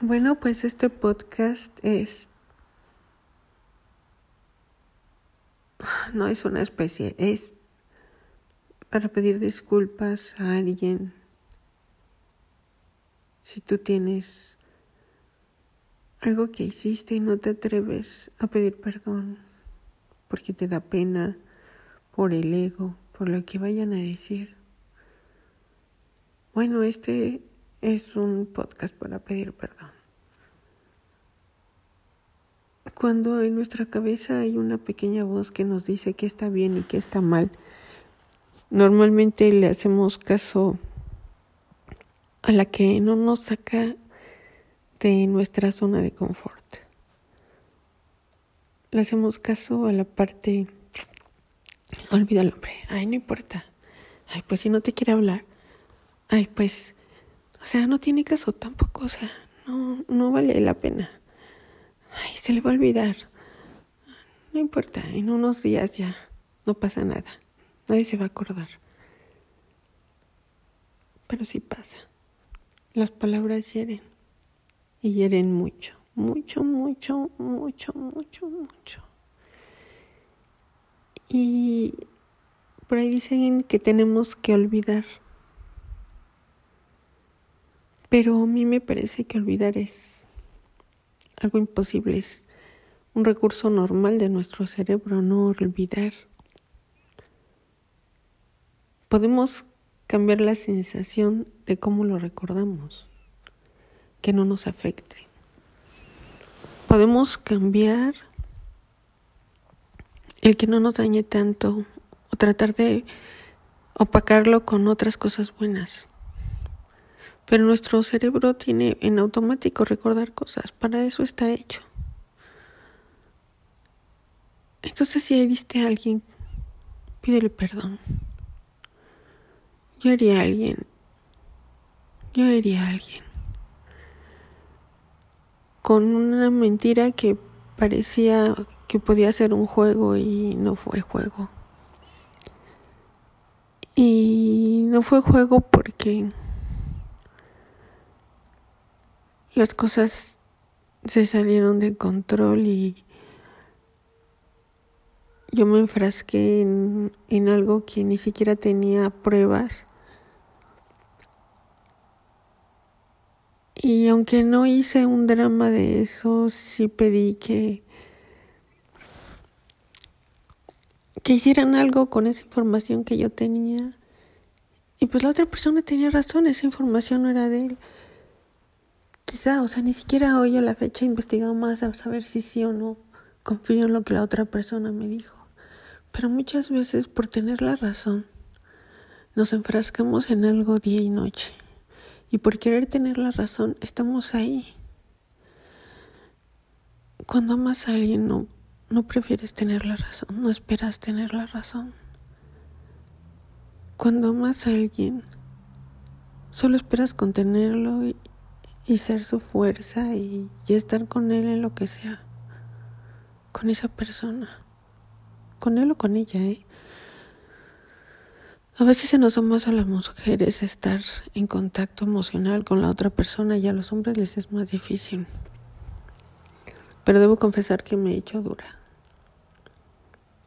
Bueno, pues este podcast es... No es una especie, es para pedir disculpas a alguien. Si tú tienes algo que hiciste y no te atreves a pedir perdón porque te da pena por el ego, por lo que vayan a decir. Bueno, este es un podcast para pedir perdón. Cuando en nuestra cabeza hay una pequeña voz que nos dice que está bien y que está mal, normalmente le hacemos caso a la que no nos saca de nuestra zona de confort. Le hacemos caso a la parte, olvida el hombre, ay, no importa, ay, pues si no te quiere hablar, ay, pues o sea, no tiene caso tampoco, o sea, no, no vale la pena. Ay, se le va a olvidar. No importa, en unos días ya no pasa nada. Nadie se va a acordar. Pero sí pasa. Las palabras hieren. Y hieren mucho, mucho, mucho, mucho, mucho, mucho. Y por ahí dicen que tenemos que olvidar pero a mí me parece que olvidar es algo imposible, es un recurso normal de nuestro cerebro, no olvidar. Podemos cambiar la sensación de cómo lo recordamos, que no nos afecte. Podemos cambiar el que no nos dañe tanto o tratar de opacarlo con otras cosas buenas. Pero nuestro cerebro tiene en automático recordar cosas, para eso está hecho. Entonces si viste a alguien, pídele perdón. Yo haría a alguien. Yo haría a alguien. Con una mentira que parecía que podía ser un juego y no fue juego. Y no fue juego porque las cosas se salieron de control y yo me enfrasqué en, en, algo que ni siquiera tenía pruebas. Y aunque no hice un drama de eso, sí pedí que, que hicieran algo con esa información que yo tenía. Y pues la otra persona tenía razón, esa información no era de él. Quizá, o sea, ni siquiera hoy a la fecha he investigado más a saber si sí o no confío en lo que la otra persona me dijo. Pero muchas veces por tener la razón nos enfrascamos en algo día y noche. Y por querer tener la razón estamos ahí. Cuando amas a alguien no, no prefieres tener la razón, no esperas tener la razón. Cuando amas a alguien solo esperas contenerlo y, y ser su fuerza y, estar con él en lo que sea, con esa persona, con él o con ella, ¿eh? A veces se nos da más a las mujeres estar en contacto emocional con la otra persona y a los hombres les es más difícil. Pero debo confesar que me he hecho dura.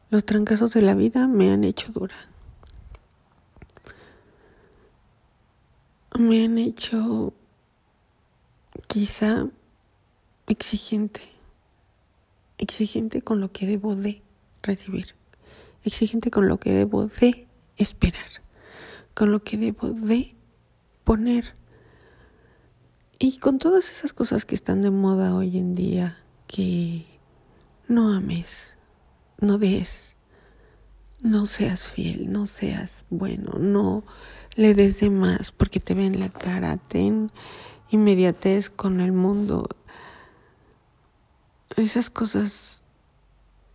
Los trancazos de la vida me han hecho dura. Me han hecho quizá exigente, exigente con lo que debo de recibir, exigente con lo que debo de esperar, con lo que debo de poner. Y con todas esas cosas que están de moda hoy en día, que no ames, no des, no seas fiel, no seas bueno, no le des de más porque te ven la cara, ten inmediatez con el mundo. Esas cosas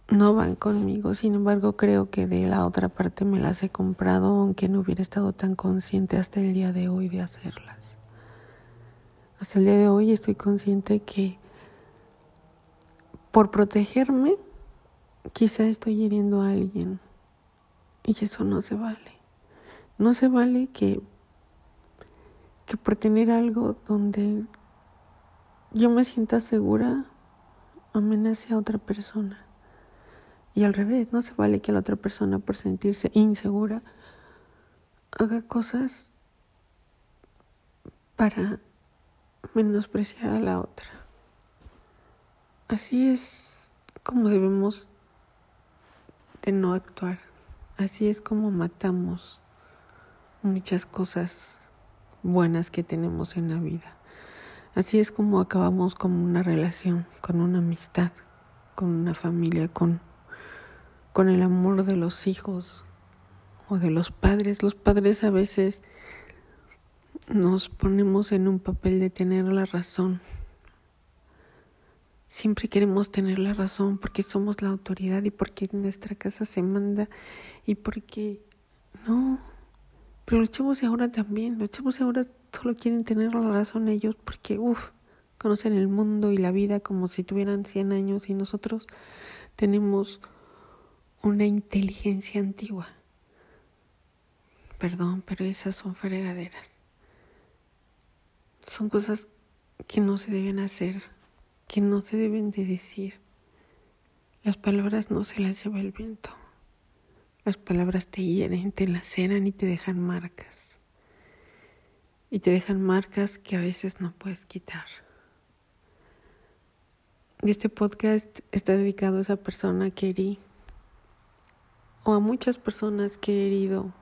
no van conmigo, sin embargo creo que de la otra parte me las he comprado aunque no hubiera estado tan consciente hasta el día de hoy de hacerlas. Hasta el día de hoy estoy consciente que por protegerme quizá estoy hiriendo a alguien y eso no se vale. No se vale que que por tener algo donde yo me sienta segura, amenace a otra persona. Y al revés, no se vale que la otra persona por sentirse insegura haga cosas para menospreciar a la otra. Así es como debemos de no actuar. Así es como matamos muchas cosas buenas que tenemos en la vida. Así es como acabamos con una relación, con una amistad, con una familia, con, con el amor de los hijos o de los padres. Los padres a veces nos ponemos en un papel de tener la razón. Siempre queremos tener la razón porque somos la autoridad y porque nuestra casa se manda y porque no. Pero los chavos ahora también, los chavos ahora solo quieren tener la razón ellos porque, uff, conocen el mundo y la vida como si tuvieran 100 años y nosotros tenemos una inteligencia antigua. Perdón, pero esas son fregaderas. Son cosas que no se deben hacer, que no se deben de decir. Las palabras no se las lleva el viento. Las palabras te hieren, te laceran y te dejan marcas. Y te dejan marcas que a veces no puedes quitar. Y este podcast está dedicado a esa persona que herí o a muchas personas que he herido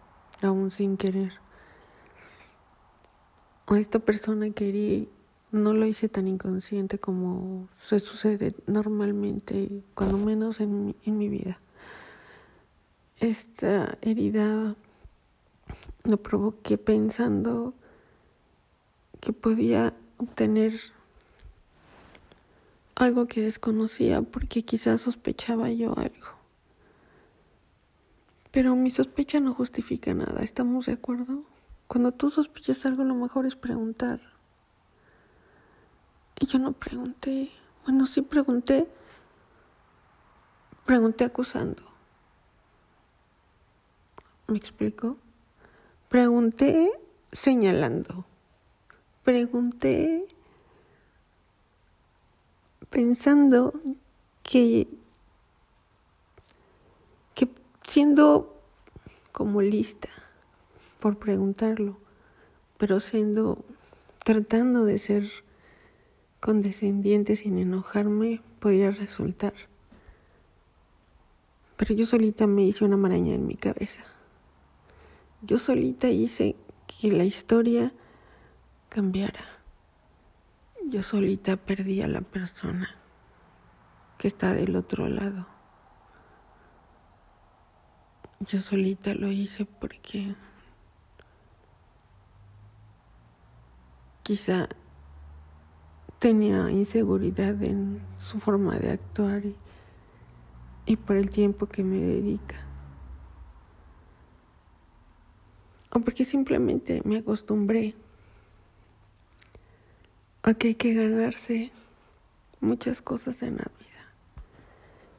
aún sin querer. O a esta persona que herí no lo hice tan inconsciente como se sucede normalmente, cuando menos en mi, en mi vida. Esta herida lo provoqué pensando que podía obtener algo que desconocía porque quizás sospechaba yo algo. Pero mi sospecha no justifica nada, ¿estamos de acuerdo? Cuando tú sospechas algo lo mejor es preguntar. Y yo no pregunté. Bueno, sí pregunté. Pregunté acusando. ¿Me explico? Pregunté señalando. Pregunté pensando que, que siendo como lista por preguntarlo, pero siendo, tratando de ser condescendiente sin enojarme, podría resultar. Pero yo solita me hice una maraña en mi cabeza. Yo solita hice que la historia cambiara yo solita perdí a la persona que está del otro lado. Yo solita lo hice porque quizá tenía inseguridad en su forma de actuar y, por el tiempo que me dedica. O porque simplemente me acostumbré Aquí hay que ganarse muchas cosas en la vida.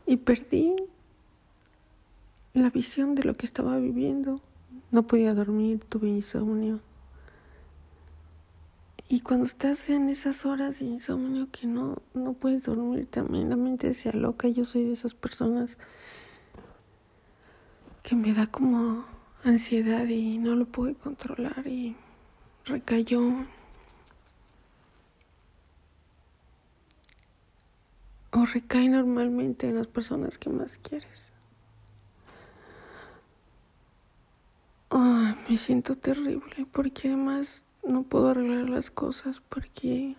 Y perdí la visión de lo que estaba viviendo. No podía dormir, tuve insomnio. Y cuando estás en esas horas de insomnio que no, no puedes dormir también, la mente se aloca. Yo soy de esas personas que me da como ansiedad y no lo pude controlar y recayó o recae normalmente en las personas que más quieres. me siento terrible porque además no puedo arreglar las cosas porque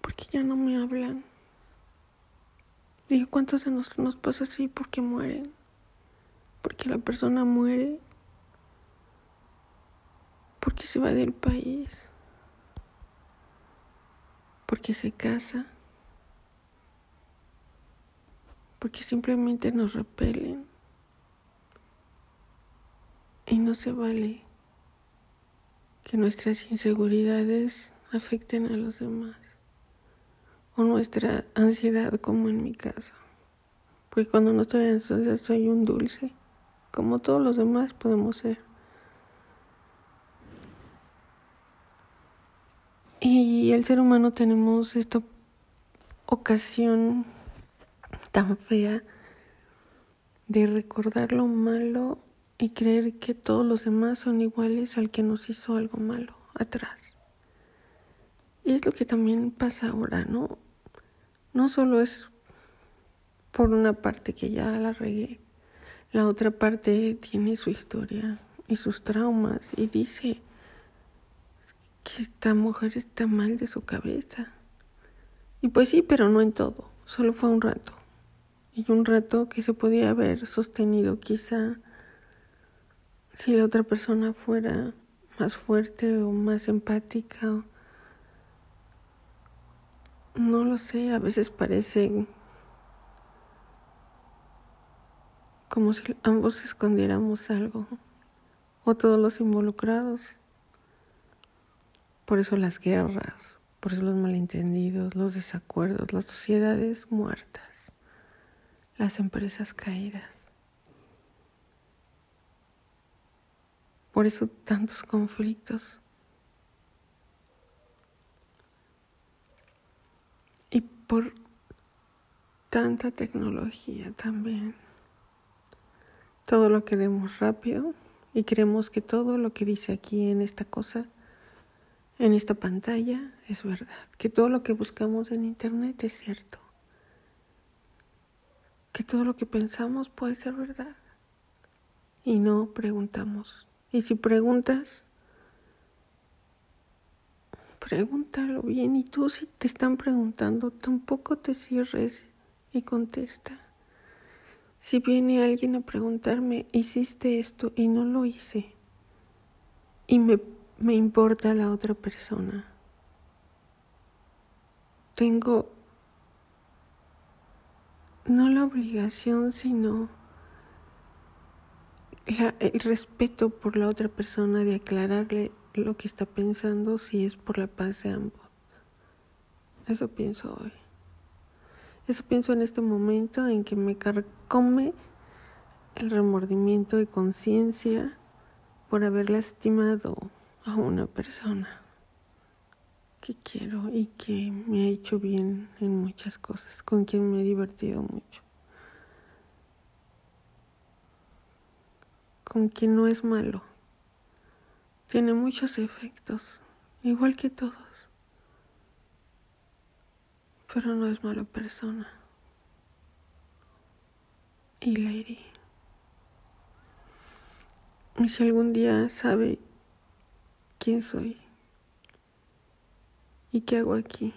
porque ya no me hablan. Digo, ¿cuántos de nosotros nos pasa así porque mueren? Porque la persona muere porque se va del país, porque se casa, porque simplemente nos repelen. Y no se vale que nuestras inseguridades afecten a los demás. O nuestra ansiedad como en mi caso. Porque cuando no estoy ansiosa soy un dulce. Como todos los demás podemos ser. Y el ser humano tenemos esta ocasión tan fea de recordar lo malo y creer que todos los demás son iguales al que nos hizo algo malo atrás. Y es lo que también pasa ahora, ¿no? No solo es por una parte que ya la regué, la otra parte tiene su historia y sus traumas y dice que esta mujer está mal de su cabeza. Y pues sí, pero no en todo, solo fue un rato. Y un rato que se podía haber sostenido quizá si la otra persona fuera más fuerte o más empática. No lo sé, a veces parece como si ambos escondiéramos algo, o todos los involucrados. Por eso las guerras, por eso los malentendidos, los desacuerdos, las sociedades muertas, las empresas caídas. Por eso tantos conflictos. Y por tanta tecnología también. Todo lo queremos rápido y creemos que todo lo que dice aquí en esta cosa, en esta pantalla, es verdad. Que todo lo que buscamos en Internet es cierto. Que todo lo que pensamos puede ser verdad. Y no preguntamos y si preguntas, pregúntalo bien. Y tú si te están preguntando, tampoco te cierres y contesta. Si viene alguien a preguntarme, hiciste esto y no lo hice, y me, me importa la otra persona, tengo no la obligación, sino el respeto por la otra persona de aclararle lo que está pensando si es por la paz de ambos. Eso pienso hoy. Eso pienso en este momento en que me carcome el remordimiento y conciencia por haber lastimado a una persona que quiero y que me ha hecho bien en muchas cosas, con quien me he divertido mucho. con quien no es malo. Tiene muchos efectos, igual que todos. Pero no es mala persona. Y Lady. Y si algún día sabe quién soy y qué hago aquí.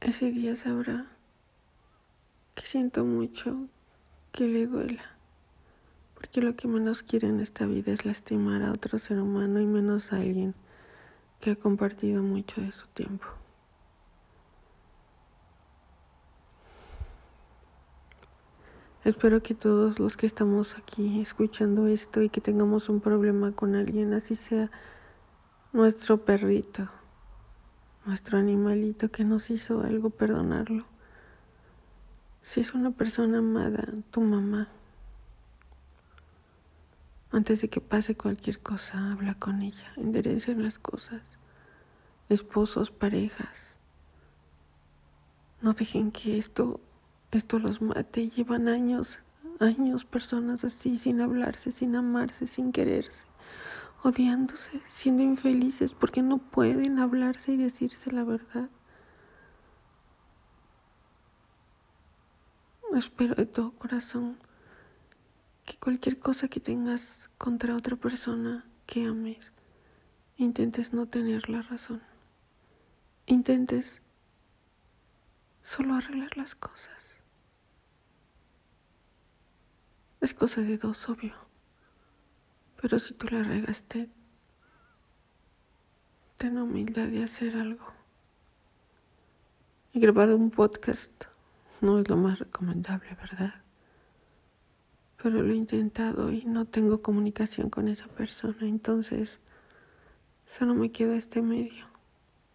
Ese día sabrá que siento mucho que le duela, porque lo que menos quiere en esta vida es lastimar a otro ser humano y menos a alguien que ha compartido mucho de su tiempo. Espero que todos los que estamos aquí escuchando esto y que tengamos un problema con alguien, así sea nuestro perrito, nuestro animalito que nos hizo algo, perdonarlo. Si es una persona amada, tu mamá, antes de que pase cualquier cosa, habla con ella, enderecen las cosas. Esposos, parejas, no dejen que esto, esto los mate. Llevan años, años personas así, sin hablarse, sin amarse, sin quererse, odiándose, siendo infelices porque no pueden hablarse y decirse la verdad. Espero de todo corazón que cualquier cosa que tengas contra otra persona que ames, intentes no tener la razón. Intentes solo arreglar las cosas. Es cosa de dos, obvio. Pero si tú la regaste, ten humildad de hacer algo. He grabado un podcast no es lo más recomendable, ¿verdad? Pero lo he intentado y no tengo comunicación con esa persona, entonces solo me quedo este medio,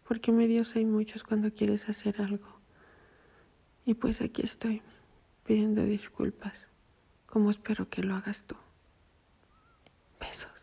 porque medios hay muchos cuando quieres hacer algo. Y pues aquí estoy, pidiendo disculpas, como espero que lo hagas tú. Besos.